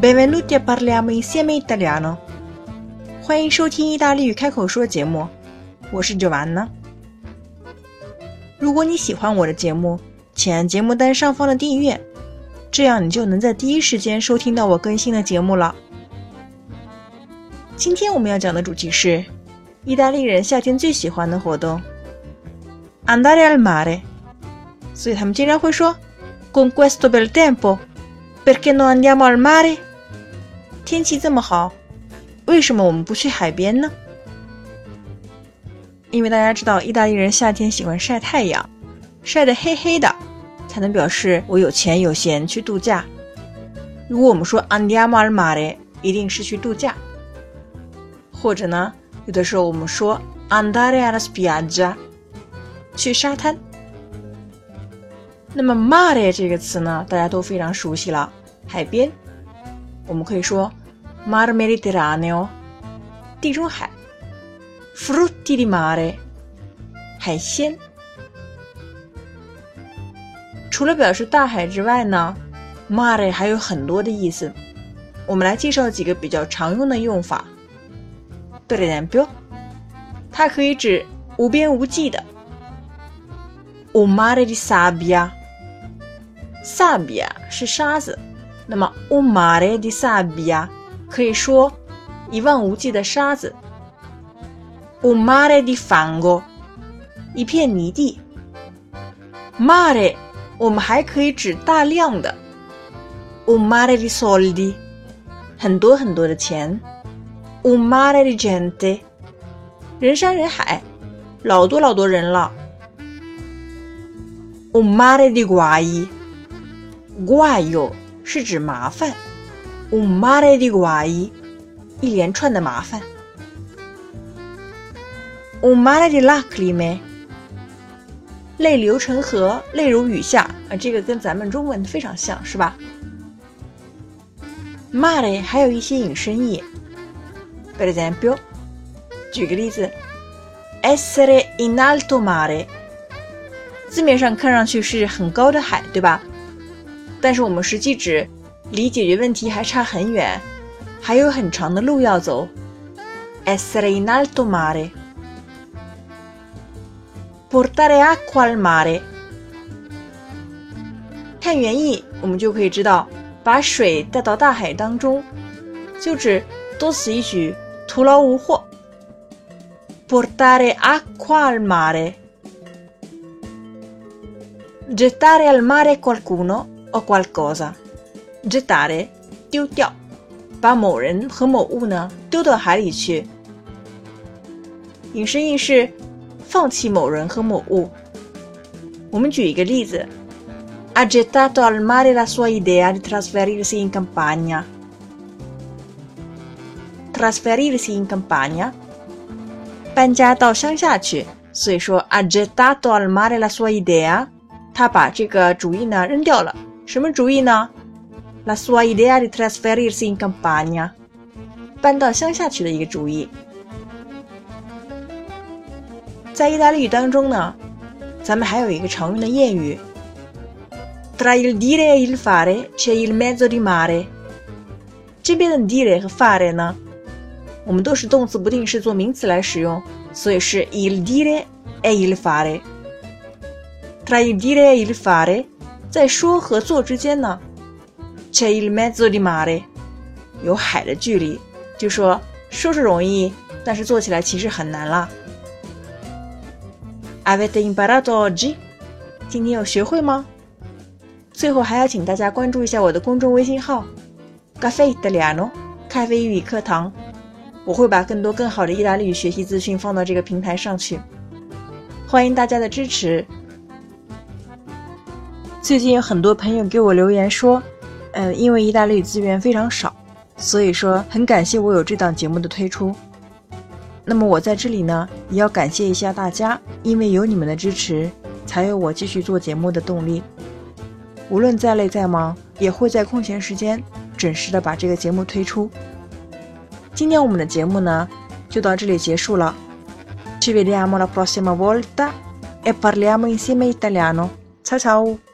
Benvenuti a parliamo insieme italiano。欢迎收听意大利语开口说节目，我是 Giovanna。如果你喜欢我的节目，请按节目单上方的订阅，这样你就能在第一时间收听到我更新的节目了。今天我们要讲的主题是意大利人夏天最喜欢的活动，andare al mare。所以他们经常会说，con questo bel tempo，perché non andiamo al mare？天气这么好，为什么我们不去海边呢？因为大家知道，意大利人夏天喜欢晒太阳，晒得黑黑的，才能表示我有钱有闲去度假。如果我们说 andiamo al mare，一定是去度假。或者呢，有的时候我们说 andare alla spiaggia，去沙滩。那么 mare 这个词呢，大家都非常熟悉了，海边。我们可以说 Mar Mediterraneo，地中海；frutti di mare，海鲜。除了表示大海之外呢，mare 还有很多的意思。我们来介绍几个比较常用的用法。Per esempio，它可以指无边无际的。O mare di sabbia，sabbia 是沙子，那么 o mare di sabbia 可以说一望无际的沙子。Un mare di fango，一片泥地。Mare 我们还可以指大量的。Un mare di soldi，很多很多的钱。Un mare di gente，人山人海，老多老多人了。Un mare di guai，guaio 是指麻烦。Un mare di guai，一连串的麻烦。Un mare di lacrime，泪流成河，泪如雨下啊，这个跟咱们中文非常像，是吧？Mare 还有一些引申义。Per esempio，举个例子，essere in alto mare，字面上看上去是很高的海，对吧？但是我们实际指离解决问题还差很远，还有很长的路要走。essere in alto mare，portare acqua al mare。看原意，我们就可以知道，把水带到大海当中，就指多此一举。徒劳无获。Portare acqua al mare. Gettare al mare qualcuno o qualcosa. Gettare 丢掉，把某人和某物呢丢到海里去。引申义是放弃某人和某物。我们举一个例子：Ha gettato al mare la sua idea di trasferirsi in campagna. trasferirsi in campagna，搬家到乡下去。所以说，ha gettato al mare la sua idea，他把这个主意呢扔掉了。什么主意呢？la sua idea di trasferirsi in campagna，搬到乡下去的一个主意。在意大利语当中呢，咱们还有一个常用的谚语：tra il dire e il fare c'è il mezzo di mare。这边的 dire 和 fare 呢？我们都是动词不定式做名词来使用，所以是 il dire e il fare。tra il dire e il fare，在说和做之间呢，c'è il mezzo di mare，有海的距离。就说说是容易，但是做起来其实很难啦。Avete imparato oggi？今天有学会吗？最后还要请大家关注一下我的公众微信号，Caffè Italiano，咖啡语课堂。我会把更多更好的意大利语学习资讯放到这个平台上去，欢迎大家的支持。最近有很多朋友给我留言说，嗯，因为意大利资源非常少，所以说很感谢我有这档节目的推出。那么我在这里呢，也要感谢一下大家，因为有你们的支持，才有我继续做节目的动力。无论再累再忙，也会在空闲时间准时的把这个节目推出。今天我们的节目呢，就到这里结束了。Ci vediamo la prossima volta e parliamo insieme italiano. Ciao ciao!